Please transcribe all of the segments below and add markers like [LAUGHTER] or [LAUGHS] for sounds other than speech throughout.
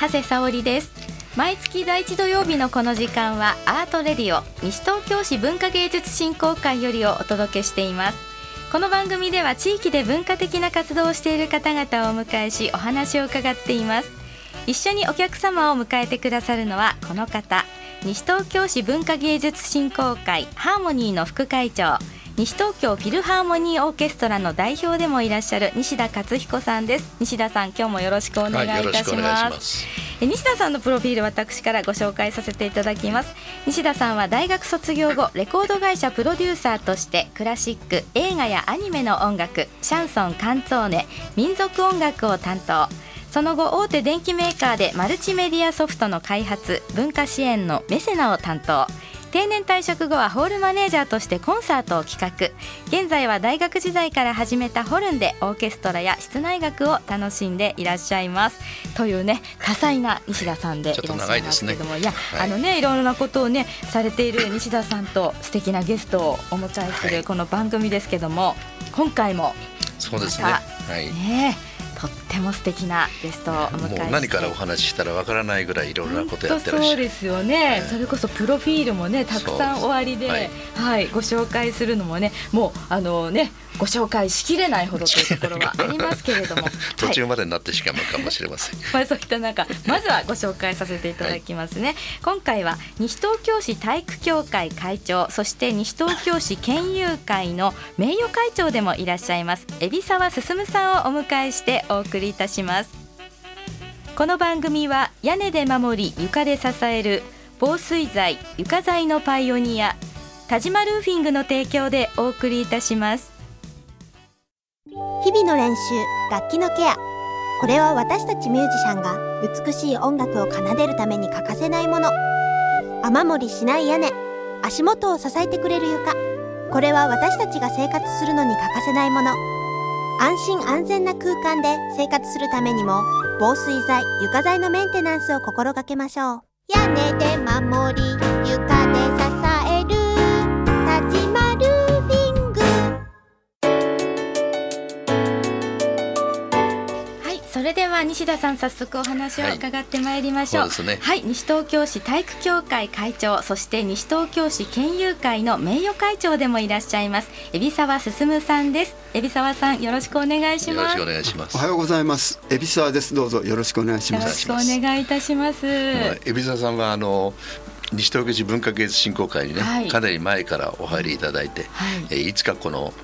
長谷沙織です。毎月第一土曜日のこの時間はアートレディオ西東京市文化芸術振興会よりをお届けしています。この番組では地域で文化的な活動をしている方々をお迎えしお話を伺っています。一緒にお客様を迎えてくださるのはこの方。西東京市文化芸術振興会ハーモニーの副会長西東京フィルハーモニーオーケストラの代表でもいらっしゃる西田勝彦さんです。西田さん今日もよろしくお願いいたします,、西田さんのプロフィール私からご紹介させていただきます。西田さんは大学卒業後レコード会社プロデューサーとしてクラシック映画やアニメの音楽シャンソンカンツォーネ民族音楽を担当。その後大手電機メーカーでマルチメディアソフトの開発文化支援のメセナを担当定年退職後はホールマネージャーとしてコンサートを企画。現在は大学時代から始めたホルンでオーケストラや室内楽を楽しんでいらっしゃいます。というね多彩な西田さんでいらっしゃいますけども、ね、いや、はい、あのねいろいろなことをねされている西田さんと素敵なゲストをお迎えするこの番組ですけども、はい、今回も。そうですね。はい、ねとっても素敵なゲストをお迎えもう何からお話ししたらわからないぐらいいろいろなことやってらっしゃる。そうですよね、それこそプロフィールもねたくさんおありで、はい、はい、ご紹介するのもねもうあのねご紹介しきれないほどというところはありますけれども。[LAUGHS] 途中までになってしまうかもしれません、はい、まあそういった中まずはご紹介させていただきますね、はい、今回は西東京市体育協会会長そして西東京市県友会の名誉会長でもいらっしゃいます海老沢進さんをお迎えしてお送りいたします。この番組は屋根で守り床で支える防水材床材のパイオニア田島ルーフィングの提供でお送りいたします。日々の練習楽器のケア。これは私たちミュージシャンが美しい音楽を奏でるために欠かせないもの。雨漏りしない屋根足元を支えてくれる床。これは私たちが生活するのに欠かせないもの。安心安全な空間で生活するためにも防水材床材のメンテナンスを心がけましょう。屋根で守り床で支えれでは西田さん早速お話を伺ってまいりましょう、はい、ね、はい、西東京市体育協会会長そして西東京市県友会の名誉会長でもいらっしゃいます。海老沢進さんです。海老沢さんよろしくお願いします。よろしくお願いします。おはようございます。海老沢です。どうぞよろしくお願いします。よろしくお願いいたします。海老沢さんはあの西東京市文化芸術振興会にね、はい、かなり前からお入りいただいて、はい、えいつかこの、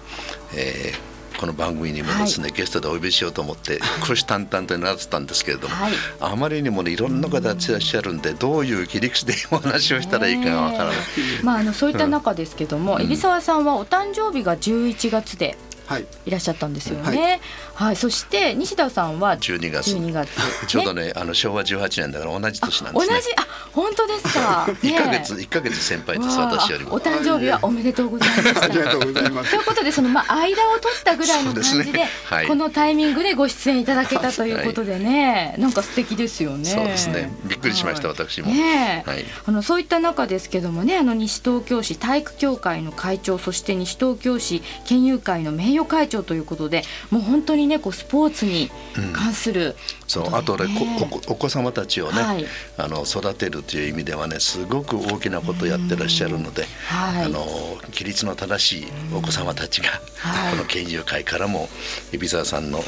えー、この番組にもですね、はい、ゲストでお呼びしようと思って虎視眈々となってたんですけれども、はい、あまりにもねいろんな方がいらっしゃるんでどういう切り口でお話をしたらいいかわからない、[LAUGHS] まあ、あのそういった中ですけども、うん、海老沢さんはお誕生日が11月でいらっしゃったんですよね。はい、はい、そして西田さんは12月 ,12 月、[LAUGHS] ちょうどねあの昭和18年だから同じ年なんです、ね、同じあ本当ですか。[LAUGHS] 一、ヶ月一ヶ月先輩です私よりも。お誕生日はおめでとうございました。ありがとうございます。ということでそのまあ間を取ったぐらいの感じで、ねはい、このタイミングでご出演いただけたということでね、はい、なんか素敵ですよね。そうですね。びっくりしました、私も。ね、はい。あのそういった中ですけどもね、あの西東京市体育協会の会長そして西東京市県友会の名誉会長ということで、もう本当にねこうスポーツに関する、う。ん、そうあとねお子様たちをね、はい、あの育てるという意味ではねすごく大きなことをやってらっしゃるので、はい、あの規律の正しいお子様たちが、はい、この研究会からも海老沢さんの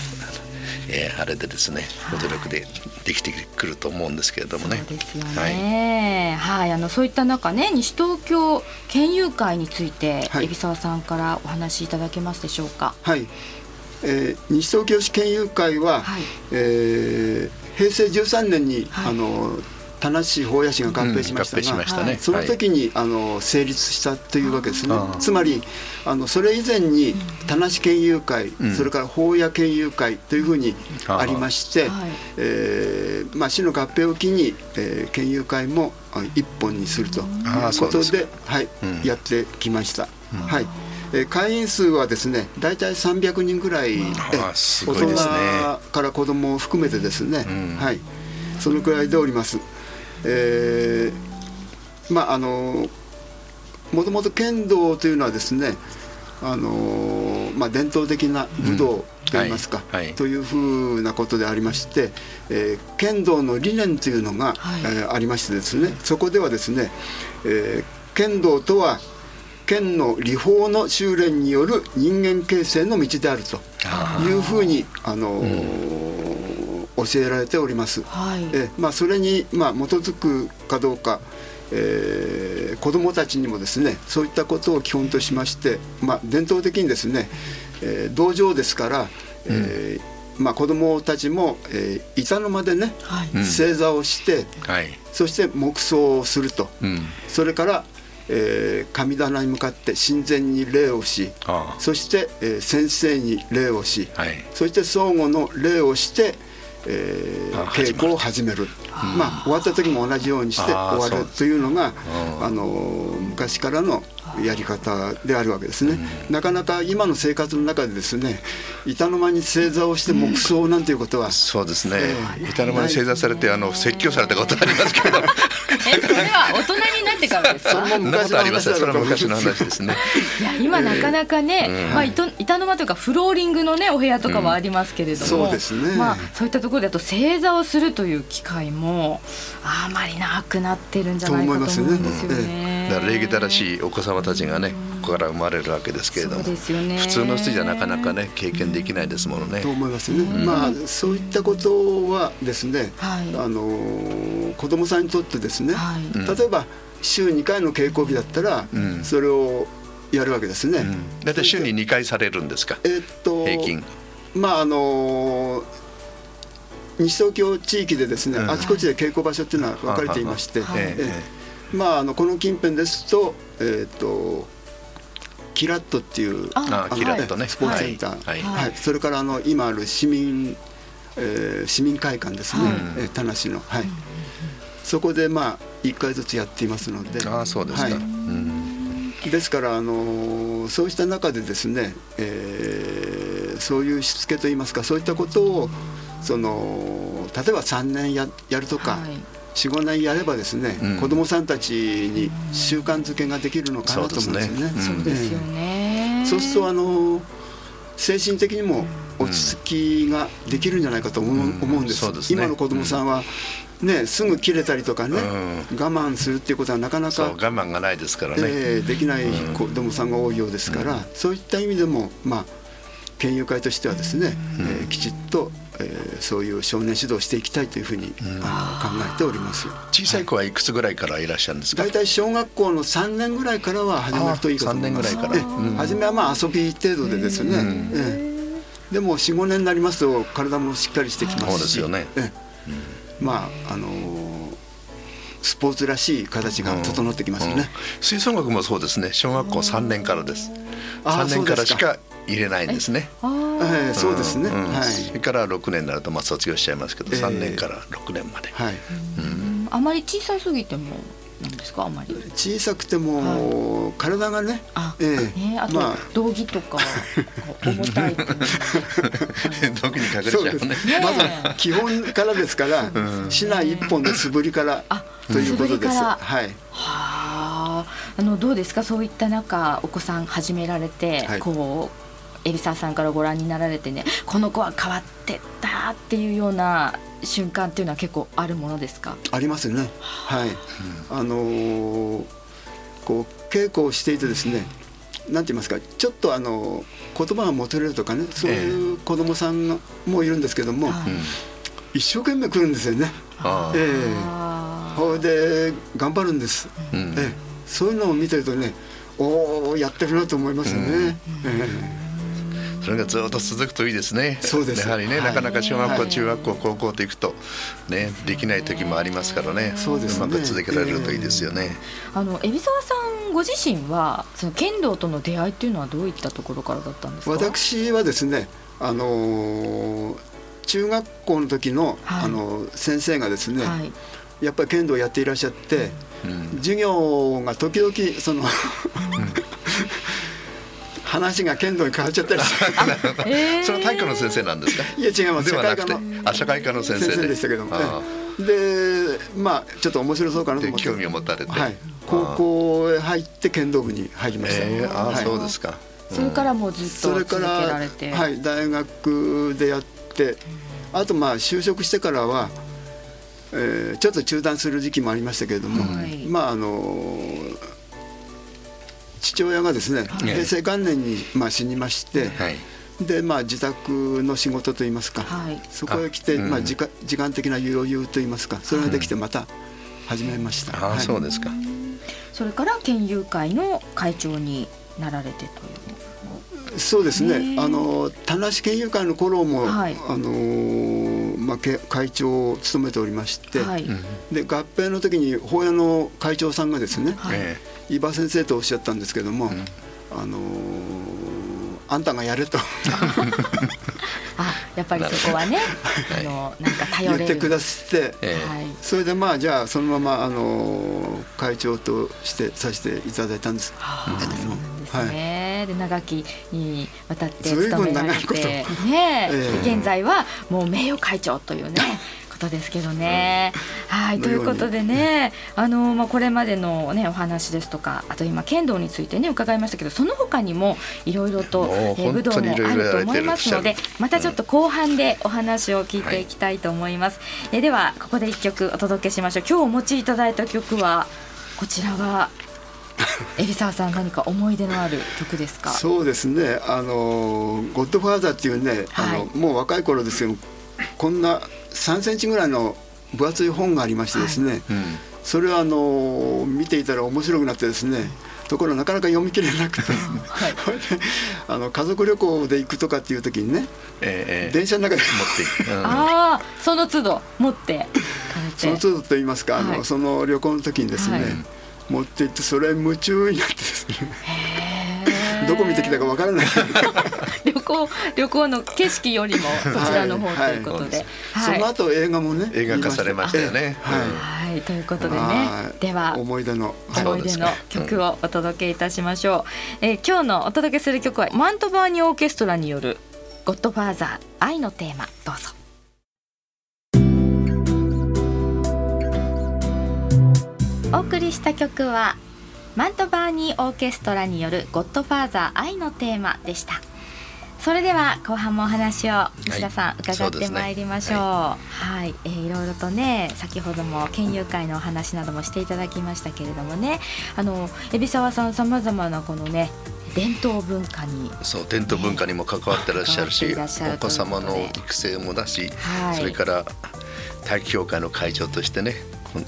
えー、あれでですねご努力でできてくると思うんですけれどもね。そうですよね。はい、はい、あのそういった中ね西東京県友会について、はい、海老沢さんからお話しいただけますでしょうか？はい。えー、西東京市県友会は、はい、えー、平成13年に、はい、あの田無市法屋市が合併しましたが、うんね、その時に、あの成立したというわけですね。つまりあのそれ以前に田無県友会、うん、それから法屋県友会というふうにありまして、えー、まあ、市の合併を機に、えー、県友会も一本にするということではい、やってきました。はいえ会員数はですね大体300人ぐらい、大人から子供を含めてですね、はい、そのくらいでおります。えー、まああのもともと剣道というのはですねあのまあ、伝統的な武道といいますか、うんはい。はい、というふうなことでありまして、えー、剣道の理念というのが、はい、えー、ありましてですねそこではですね、えー、剣道とは剣の理法の修練による人間形成の道であるというふうにあの、うん、教えられております。はい、えまあ、それに、まあ、基づくかどうかえー、子どもたちにもですねそういったことを基本としまして、まあ、伝統的にですね、えー、道場ですから、えー、まあ、子どもたちも、えー、板の間でね、はい、正座をして、はい、そして黙想をすると、うん、それから、えー、神棚に向かって神前に礼をしそして、えー、先生に礼をし、はい、そして相互の礼をして、えー、稽古を始める。まあ、終わった時も同じようにして終わるというのがあの昔からのやり方であるわけですね、うん、なかなか今の生活の中でですね板の間に正座をして黙想なんていうことは、そうですね、えー、板の間に正座されてあの説教されたことありますけど。えそれは大人になってからですか？それも昔の話それは昔の話ですね。いや今なかなかね、えー、まあ、板の間というかフローリングのねお部屋とかはありますけれども、そうですね、まあ、そういったところだと正座をするという機会もあまりなくなってるんじゃないかと思うんですよね。だから礼儀正しいお子様たちがね、ここから生まれるわけですけれども、ね、普通の人じゃなかなかね経験できないですものね。と思いますね。うん、まあそういったことはですね、はい、あの子供さんにとってですね、はい、例えば週2回の稽古日だったら、うん、それをやるわけですね。大、う、体、ん、週に2回されるんですか？えー、っと平均。まああの西東京地域でですね、あちこちで稽古場所っていうのは分かれていまして、まああのこの近辺ですとえっ、とキラットっていうあキラットねスポーツセンター、はい。はい、それからあの今ある市民、えー、市民会館ですね、はい、田無の、はい、そこでまあ1回ずつやっていますので。あそうですか、はい、ですからあのそうした中でですね、えー、そういうしつけといいますかそういったことをその例えば3年ややるとか、45年やればですね、うん、子どもさんたちに習慣づけができるのかなと思うんですよね。そうですよね、そうするとあの精神的にも落ち着きができるんじゃないかと思う,、思うんです。ですね、今の子どもさんは、ね、すぐ切れたりとかね、うん、我慢するっていうことはなかなか我慢がないですからね、えー、できない子どもさんが多いようですから、うん、そういった意味でもまあ県友会としてはですね、うん、えー、きちっとえー、そういう少年指導していきたいというふうに、うん、あの考えております。小さい子はいくつぐらいからいらっしゃるんですか？大体、小学校の3年ぐらいからは始めるといいかと思います。3年ぐらいから、うん、初めはまあ遊び程度でですね、えー、でも45年になりますと体もしっかりしてきますし。そうですよね、えー、まああのースポーツらしい形が整ってきますね、うん。うん、吹奏楽もそうですね。小学校3年からです。3年からしか入れないんですね。はい、そうですね。はい。それから6年になるとまあ卒業しちゃいますけど、3年から6年まで。はい。うん。あまり小さすぎても。なんですかあまり？小さくても、体がねあ、ええあと、道着とか重たい [LAUGHS] 道着に隠れちゃうね。まず基本からですから、市内一本で素振りからということです。はい。はあ。あのどうですか？そういった中お子さん始められて、こう海老沢さんからご覧になられてねこの子は変わってったっていうような瞬間っていうのは結構あるものですか？ありますね。はい、あのー、こう稽古をしていてですねなんて言いますかちょっとあの言葉が持てるとかねそういう子供さんもいるんですけども、えー、一生懸命来るんですよね。ええ。それで頑張るんです、うん、ええ、そういうのを見てるとねおおやってるなと思いますよね。うん、ええそれがずっと続くといいですね。そうです。やはりね、はい、なかなか小学校、はい、中学校、高校と行くとねできない時もありますからね。そうです、ね、うまく続けられるといいですよね。えー、あの海老沢さんご自身はその剣道との出会いっていうのはどういったところからだったんですか？私はですね、あのー、中学校の時の、はい、あの先生がですね、やっぱり剣道をやっていらっしゃって、うん、授業が時々その [LAUGHS] 話が剣道に変わっちゃったりえー、それ体育の先生なんですか？いや違います。社会科のあ社会科の先生で。したけども、でまあちょっと面白そうかなと思って。興味を持たれて、はい、高校へ入って剣道部に入りました、えー、あ、はい、そうですか。それからもうずっと続けられて。はい大学でやって、あとまあ就職してからは、えー、ちょっと中断する時期もありましたけれども、はい、まああの父親がですね、平成元年にまあ死にまして、はい、でまあ自宅の仕事といいますか、はい、そこへ来てまあ時間時間的な余裕といいますかそれができてまた始めました。あ、そうですか。それから県友会の会長になられてという。そうですね。あの田無県友会の頃も、はい、あのまあ会長を務めておりまして、はい、で合併の時に法屋の会長さんがですね、はい、伊庭先生とおっしゃったんですけども、うん、あのあんたがやれと。[LAUGHS] あやっぱりそこはね、あのなんか頼れる。言ってくださって、それでまあじゃあそのままあの会長としてさせていただいたんです。はあ、そうね。はい、で長きにわたって務められて、ね、え。ー、現在はもう名誉会長というね。ことですけどね。はいということでねあの、まあ、これまでの、ね、お話ですとかあと今剣道についてね伺いましたけどその他にもいろいろと、えー、武道もあると思いますのでまたちょっと後半でお話を聞いていきたいと思います。はい、えー、ではここで一曲お届けしましょう。今日お持ちいただいた曲はこちらは海老沢さん何か思い出のある曲ですか？そうですね。あの「ゴッドファーザー」っていうね、はい、あのもう若い頃ですよこんな3センチぐらいの分厚い本がありましてですね、はい。うん、それはあの見ていたら面白くなってですねところなかなか読み切れなくて、はい、[LAUGHS] あの家族旅行で行くとかっていう時にね、えー、電車の中で。持っていく、うん、ああその都度持ってその都度と言いますか、あのその旅行の時にですね、持って行ってそれ夢中になってですねどこ見てきたかわからない。[LAUGHS] 旅行旅行の景色よりもそちらの方ということで、はい、その後映画もね映画化されましたよね。はい、ということでね。では思い出の。思い出の曲をお届けいたしましょう。うえ今日のお届けする曲はマントバーニオーケストラによるゴッドファーザー愛のテーマどうぞ。お送りした曲はマントバーニーオーケストラによる「ゴッドファーザー愛のテーマ」でした。それでは後半もお話を西田さん、伺ってまいりましょう、はい、はい、えー、いろいろとね先ほども県友会のお話などもしていただきましたけれどもね。あの海老沢さんさまざまなこのね伝統文化にそう伝統文化にも関わってらっしゃるし、ね、お子様の育成もだし、はい、それから体育協会の会長としてね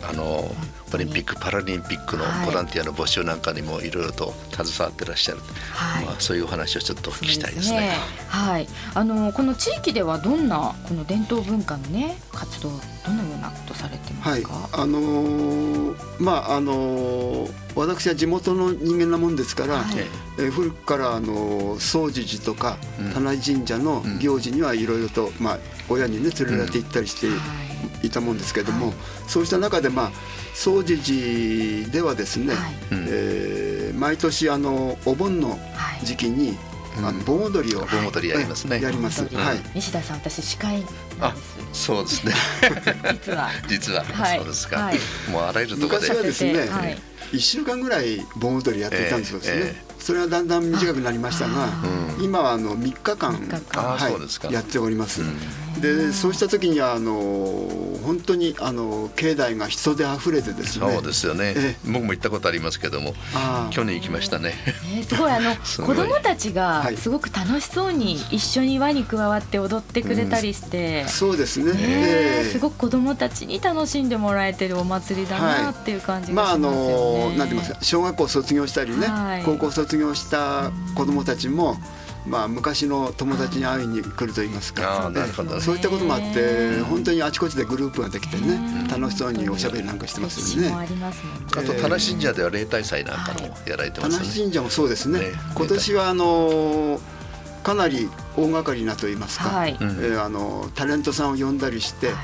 あのオリンピック・パラリンピックのボランティアの募集なんかにもいろいろと携わってらっしゃる、はい、まあ、そういうお話をちょっとお聞きしたいですね。すね。はい、あのこの地域ではどんなこの伝統文化のね活動どのようなことされてますか？はい、あのー、まああのー、私は地元の人間なもんですから、はい、え古くからあのー、総持寺とか棚神社の行事にはいろいろと、まあ親にね連れられて行ったりして。うん。いたもんですけれども、はい、そうした中でまあ総持寺ではですね、はい、えー、毎年あのお盆の時期に、あの盆踊りを盆踊りやりますね。やります。はい。西田さん、私司会あ、そうですね。[LAUGHS] 実は。実は、そうですか。もうあらゆるところで。昔はですね、一週間ぐらい盆踊りやっていたんですよね。それはだんだん短くなりましたが、今はあの3日間はい。やっております。でそうした時にはあの本当にあの境内が人で溢れてですね。そうですよね、僕も行ったことありますけども去年行きましたね、えー、すごい。あの [LAUGHS] 子供たちがすごく楽しそうに一緒に輪に加わって踊ってくれたりして、うん、そうですね、えー、すごく子供たちに楽しんでもらえてるお祭りだなっていう感じがしますよね、はい、まああのなんて言いますか小学校卒業したりね、はい、高校卒業した子供たちもまあ、昔の友達に会いに来ると言いますか、そういったこともあって本当にあちこちでグループができてね楽しそうにおしゃべりなんかしてますよね。あと田無神社では例大祭なんかもやられてますね。田無神社もそうですね。今年はあのかなり大掛かりなと言いますか、はい、えー、あのタレントさんを呼んだりして、はい、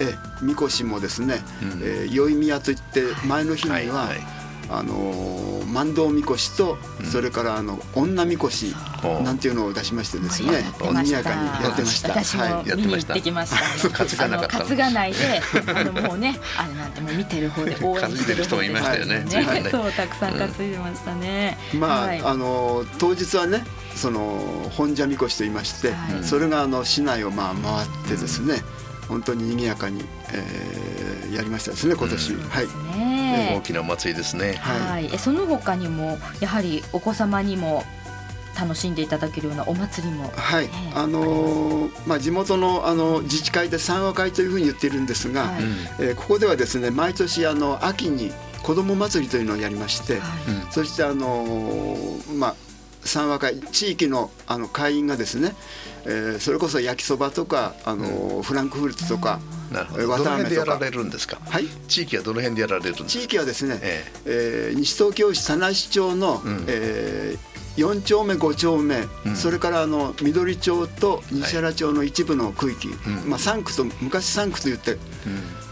えみこしもですね、うん、えー、宵宮といって前の日には、はい。はいあの万道みこしと、それからあの女みこしなんていうのを出しましてですね、賑やかにやってました。私も見に行ってきました。[LAUGHS] 担がないで、あのもうね、あれなんてもう見てる方で [LAUGHS] 応援してる人もいましたよね。[LAUGHS] そうたくさん担いでましたね。まああの当日はね。その本社みこしと言いまして、それがあの市内をまあ回ってですね、本当に賑やかに、えー、やりましたですね今年、うん、はい、ね、大きなお祭りですね。はい、その他にもやはりお子様にも楽しんでいただけるようなお祭りも、はい、あのまあ地元のあの自治会で三和会というふうに言っているんですが、はい、えー、ここではですね毎年あの秋に子ども祭りというのをやりまして、はい、そしてあのまあ三和会地域のあの会員がですね、えー、それこそ焼きそばとかあの、うん、フランクフルトとか、なるほど。どの辺でやられるんですか、はい、地域はどの辺でやられるんですか？地域はですね、ええ。えー、西東京市田無町の、うん、えー、4丁目5丁目、うん、それからあの緑町と西原町の一部の区域、はい、まあ、3区と昔3区と言って、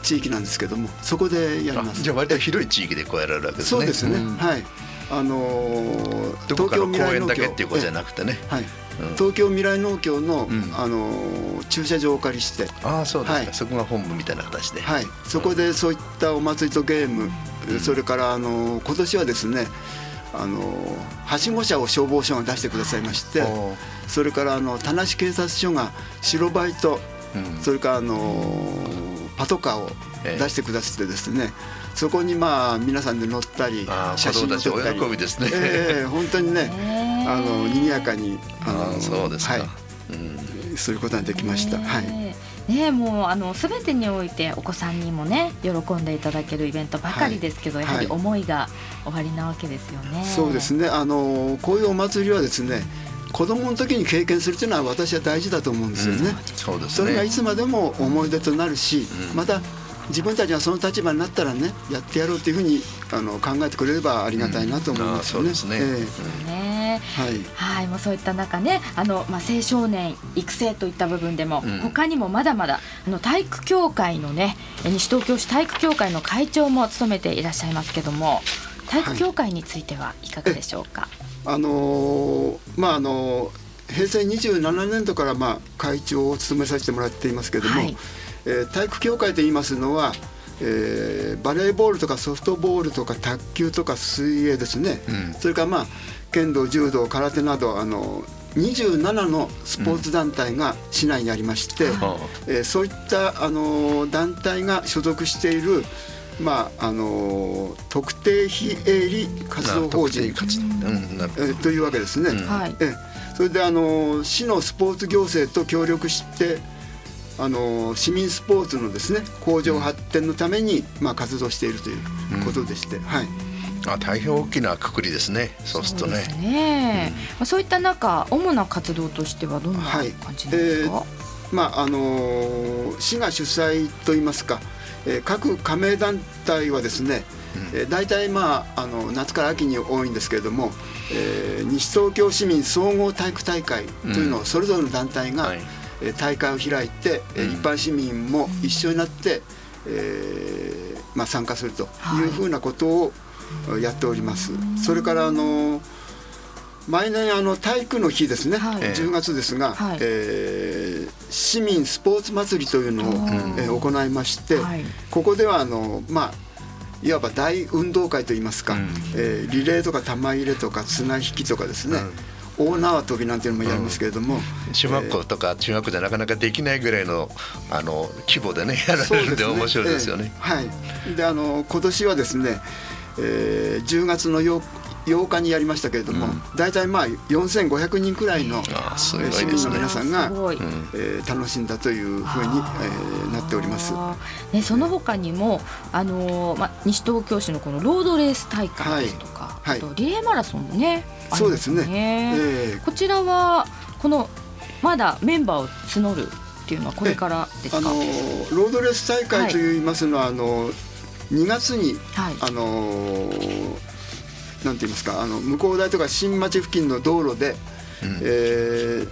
地域なんですけどもそこでやります。じゃあ割と広い地域でこうやられるわけですね。そうですね、はい。あのー、東京未来農協っていうことじゃなくてね、はい、東京未来農協の、あの駐車場をお借りして。ああそうですか、はい、そこが本部みたいな形で、はい、そこでそういったお祭りとゲーム、それからあの今年はですねあのはしご車を消防署が出してくださいましてそれからあの田無警察署が白バイと、それからあのパトカーを出してくださってですね、そこにまあ皆さんで乗ったり写真を撮ったり、喜びですね、えー、本当にねあの賑やかにあのそうですはい、うん、そういうことができました。はい。ね、もうあのすべてにおいてお子さんにもね喜んでいただけるイベントばかりですけど、はい、やはり思いがおありなわけですよね。そうですね。あのこういうお祭りはですね子供の時に経験するというのは私は大事だと思うんですよね。うん、そうです、ね、それがいつまでも思い出となるし、うん、また自分たちがその立場になったらねやってやろうというふうにあの考えてくれればありがたいなと思いますよね。そうですね。はい、はい、もうそういった中ね、あのまあ青少年育成といった部分でも、うん、他にもまだまだあの体育協会のね、西東京市体育協会の会長も務めていらっしゃいますけども、体育協会についてはいかがでしょうか？はい、あのー、まああのー、平成27年度からまあ会長を務めさせてもらっていますけれども。はいえー、体育協会と言いますのは、えー、バレーボールとかソフトボールとか卓球とか水泳ですね、うん、それからまあ剣道柔道空手などあの27のスポーツ団体が市内にありまして、うん、えー、そういったあの団体が所属しているまああの特定非営利活動法人、うん、えー、というわけですね。うん、えそれであの市のスポーツ行政と協力してあの市民スポーツのですね向上発展のために、まあ、活動しているということでして、うん、はい。あ大変大きなくくりですね。そうするとね。そうね、うん、そういった中、主な活動としてはどんな感じですか？はいえー、まああのー、市が主催といいますか、えー、各加盟団体はですね、うん、えー、大体まああの夏から秋に多いんですけれども、えー、西東京市民総合体育大会というのをそれぞれの団体が、うんはい大会を開いて、うん、一般市民も一緒になって、えーまあ、参加するとい。うふうなことをやっております。それからあの毎年あの体育の日ですね、はい、10月ですが、はい、えー、市民スポーツ祭りというのを、えー、行いまして、はい、ここではあのまあいわば大運動会といいますか、うん、えー、リレーとか玉入れとか綱引きとかですね、うん大縄跳びなんていうのもやりますけれども、うん、小学校とか中学校でなかなかできないぐらいのあの規模でねやられるんで面白いですよね。えー、はい。であの今年はですね、えー、10月の8 8日にやりましたけれども、うん、大体まあ4500人くらいの市民の皆さんが、えー、楽しんだというふうに、えー、なっております。ね、その他にも、あのー、まあ、西東京市のこのロードレース大会ですとか、はい、あとリレーマラソンもねそうですね、えー、こちらはこのまだメンバーを募るっていうのはこれからですか、あのロードレース大会といいますのは、はい、あの2月に、はい、あのなんて言いますかあの向こう台とか新町付近の道路で、うん、えー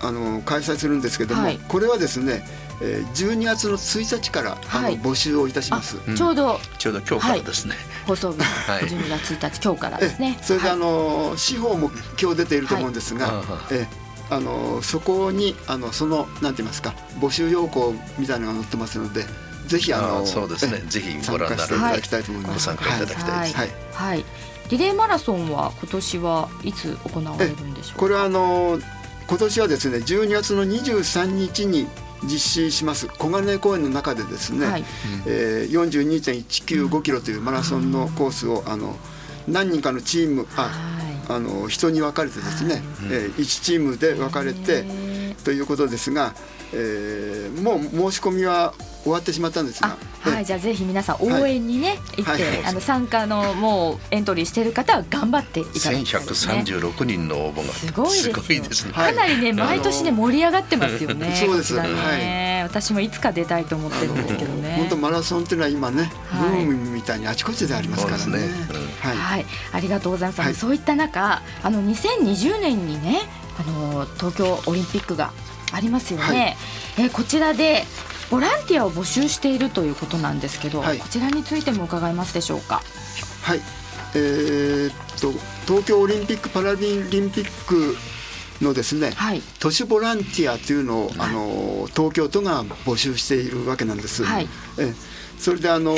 あの開催するんですけども、はい、これはですねえー、12月の1日から、あの募集をいたします。ちょうど、ちょうど今日からですね。放送 [LAUGHS] 日12月1日、今日からですね。それで、あの司法も今日出ていると思うんですが、えあのそこにあのそのなんて言いますか募集要項みたいなのが載ってますので。ぜひあのそうですね。ぜひご覧になっていただきたいと思います。ご参加いただきたいはい。はい。リレーマラソンは今年はいつ行われるんでしょうこれはあの今年はですね12月の23日に実施します小金公園の中でですね、はいえー、42.195キロというマラソンのコースをあの何人かのチームああの人に分かれてですね、はい、えー、1チームで分かれてということですが、えー、もう申し込みは終わってしまったんですが、はい、じゃあぜひ皆さん応援にね、行って、あの参加のもうエントリーしている方は頑張っていただきたいですね。1136人の応募がすごいですね。かなりね毎年ね盛り上がってますよね。[LAUGHS] そうです。はい。私もいつか出たいと思ってるんですけどね。本当マラソンっていうのは今ね、ブームみたいにあちこちでありますからね。はい。ありがとうございます。そういった中、あの2020年にね、あの東京オリンピックがありますよね。えこちらでボランティアを募集しているということなんですけど、はい、こちらについても伺いますでしょうか。はい、えー、っと東京オリンピック・パラリンピックのですね、はい、都市ボランティアというのを、あの東京都が募集しているわけなんです。はい、えそれであの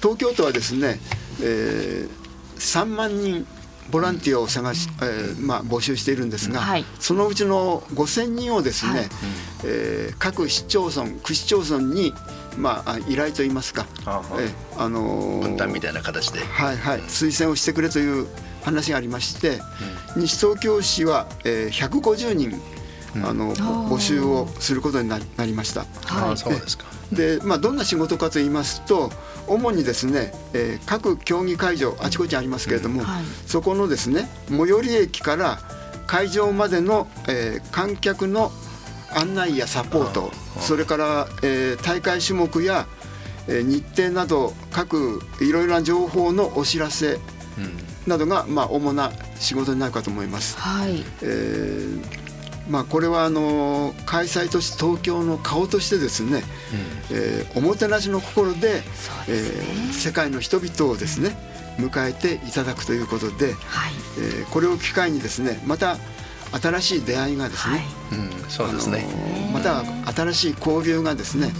東京都はですね、えー、3万人ボランティアを探し、えーまあ、募集しているんですが、はい、そのうちの5000人をですね、はい、えー、各市町村区市町村に、まあ、依頼といいますか、えー、あのー、分担みたいな形で、はいはい、推薦をしてくれという話がありまして、うん、西東京市は、えー、150人あの募集をすることになりました。はい、そうですか。[LAUGHS] で、まあ、どんな仕事かと言いますと主にですね、えー、各競技会場あちこちありますけれども、うんはい、そこのですね最寄り駅から会場までの、えー、観客の案内やサポートそれから、えー、大会種目や、えー、日程など各いろいろな情報のお知らせなどが、まあ、主な仕事になるかと思います。はい。えーまあ、これはあの開催都市東京の顔としてですね、うん、えー、おもてなしの心でで、ね、えー、世界の人々をですね迎えていただくということで、はい、えー、これを機会にですねまた新しい出会いがですね、はい。うん、そうですね。また新しい交流がですね、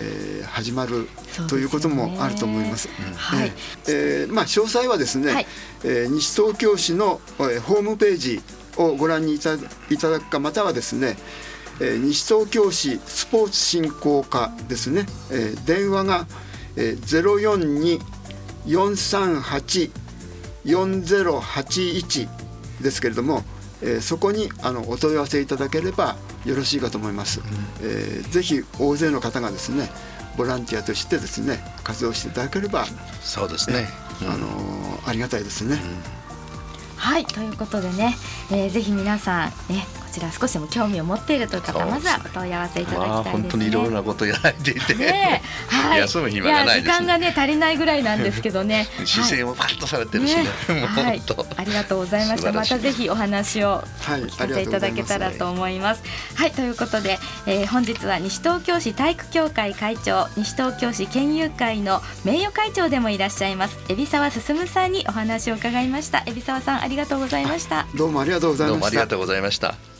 えー、始まるということもあると思います。はい、えー、まあ詳細はですね、はい、えー、西東京市の、えー、ホームページをご覧にいただくかまたはですね、えー、西東京市スポーツ振興課ですね、えー、電話が、えー、042-438-4081ですけれども、えー、そこにあのお問い合わせいただければよろしいかと思います、うん、えー、ぜひ大勢の方がですねボランティアとしてですね活動していただければそうですね、うん、あのありがたいですね。うんはい。ということでね、えー、ぜひ皆さんねちら少しでも興味を持っているという方、まずはお問い合わせいただきたいですね。本当にいろいろなことやられていて、[LAUGHS] ね、はい、休む暇がない時間がね足りないぐらいなんですけどね。視線をパッとされてるしね。ね [LAUGHS] はい、ありがとうございました。またぜひお話を聞かせていただけたらと思います。はい、ということで、えー、本日は西東京市体育協会会長、西東京市県友会の名誉会長でもいらっしゃいます海老沢進さんにお話を伺いました。海老沢さんありがとうございました。どうもありがとうございました。どうもありがとうございました。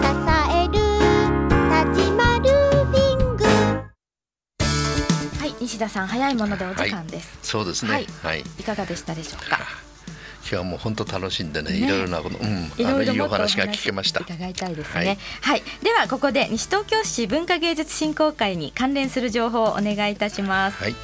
西田さん早いものでお時間です、はい、そうですね、はい、い。かがでしたでしょうか？今日はもう本当楽しんでね、ね、いろいろなこと、うん、いろいろいいお話が聞けました。伺いたいですね、はい、はい、ではここで西東京市文化芸術振興会に関連する情報をお願いいたします。はい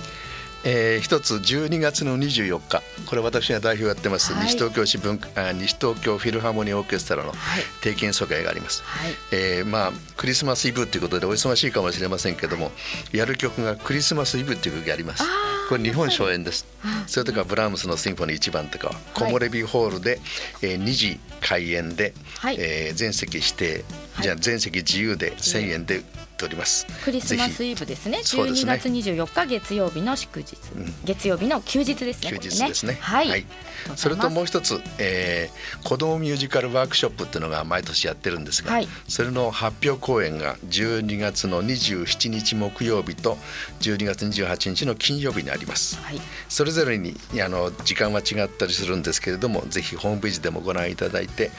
えー、一つ12月の24日。これ私が代表やってます、はい、西東京市文あ西東京フィルハーモニーオーケストラの定期演奏会があります、はい、えー、まあクリスマスイブということでお忙しいかもしれませんけどもやる曲がクリスマスイブっていう曲があります。これ日本初演です。それとかブラームスのシンフォニー1番とか木漏れ日ホールで、えー、2時開演で、はい、えー、全席指定、じゃあ全席自由で1000円でっております。クリスマスイブですね。12月24日月曜日の祝日、うん、月曜日の休日ですね休日ですね、ね、はい、はい、それともう一つ、えー、子どもミュージカルワークショップっていうのが毎年やってるんですが、はい、それの発表公演が12月の27日木曜日と12月28日の金曜日にあります、はい、それぞれにあの時間は違ったりするんですけれどもぜひホームページでもご覧いただいて、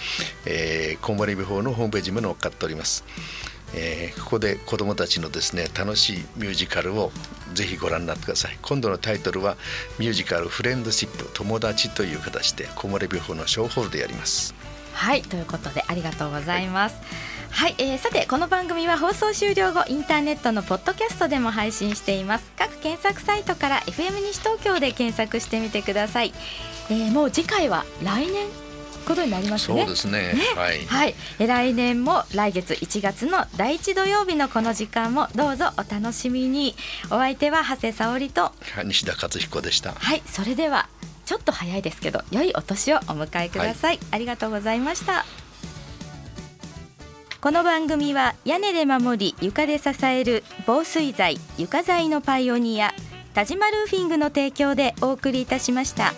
えー、コンボリビ法のホームページも載っかっておりますえー、ここで子どもたちのですね楽しいミュージカルをぜひご覧になってください。今度のタイトルはミュージカルフレンドシップ友達という形で木漏れ日法の小ホールでやります。はいということでありがとうございます、はい、はい、えー、さてこの番組は放送終了後インターネットのポッドキャストでも配信しています。各検索サイトから FM 西東京で検索してみてください、えー、もう次回は来年ことになりますね。そうですね。ねはい、はい、来年も来月1月の第一土曜日のこの時間もどうぞお楽しみに。お相手は長谷沙織と西田勝彦でした。はい、それではちょっと早いですけど良いお年をお迎えください。はい、ありがとうございました。この番組は屋根で守り床で支える防水材床材のパイオニア田島ルーフィングの提供でお送りいたしました。